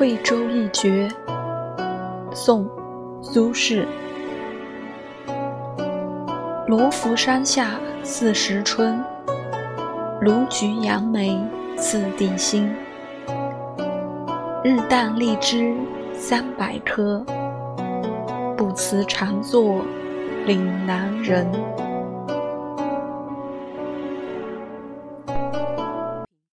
惠州一绝，宋·苏轼。罗浮山下四时春，卢橘杨梅次第新。日啖荔枝三百颗，不辞长作岭南人。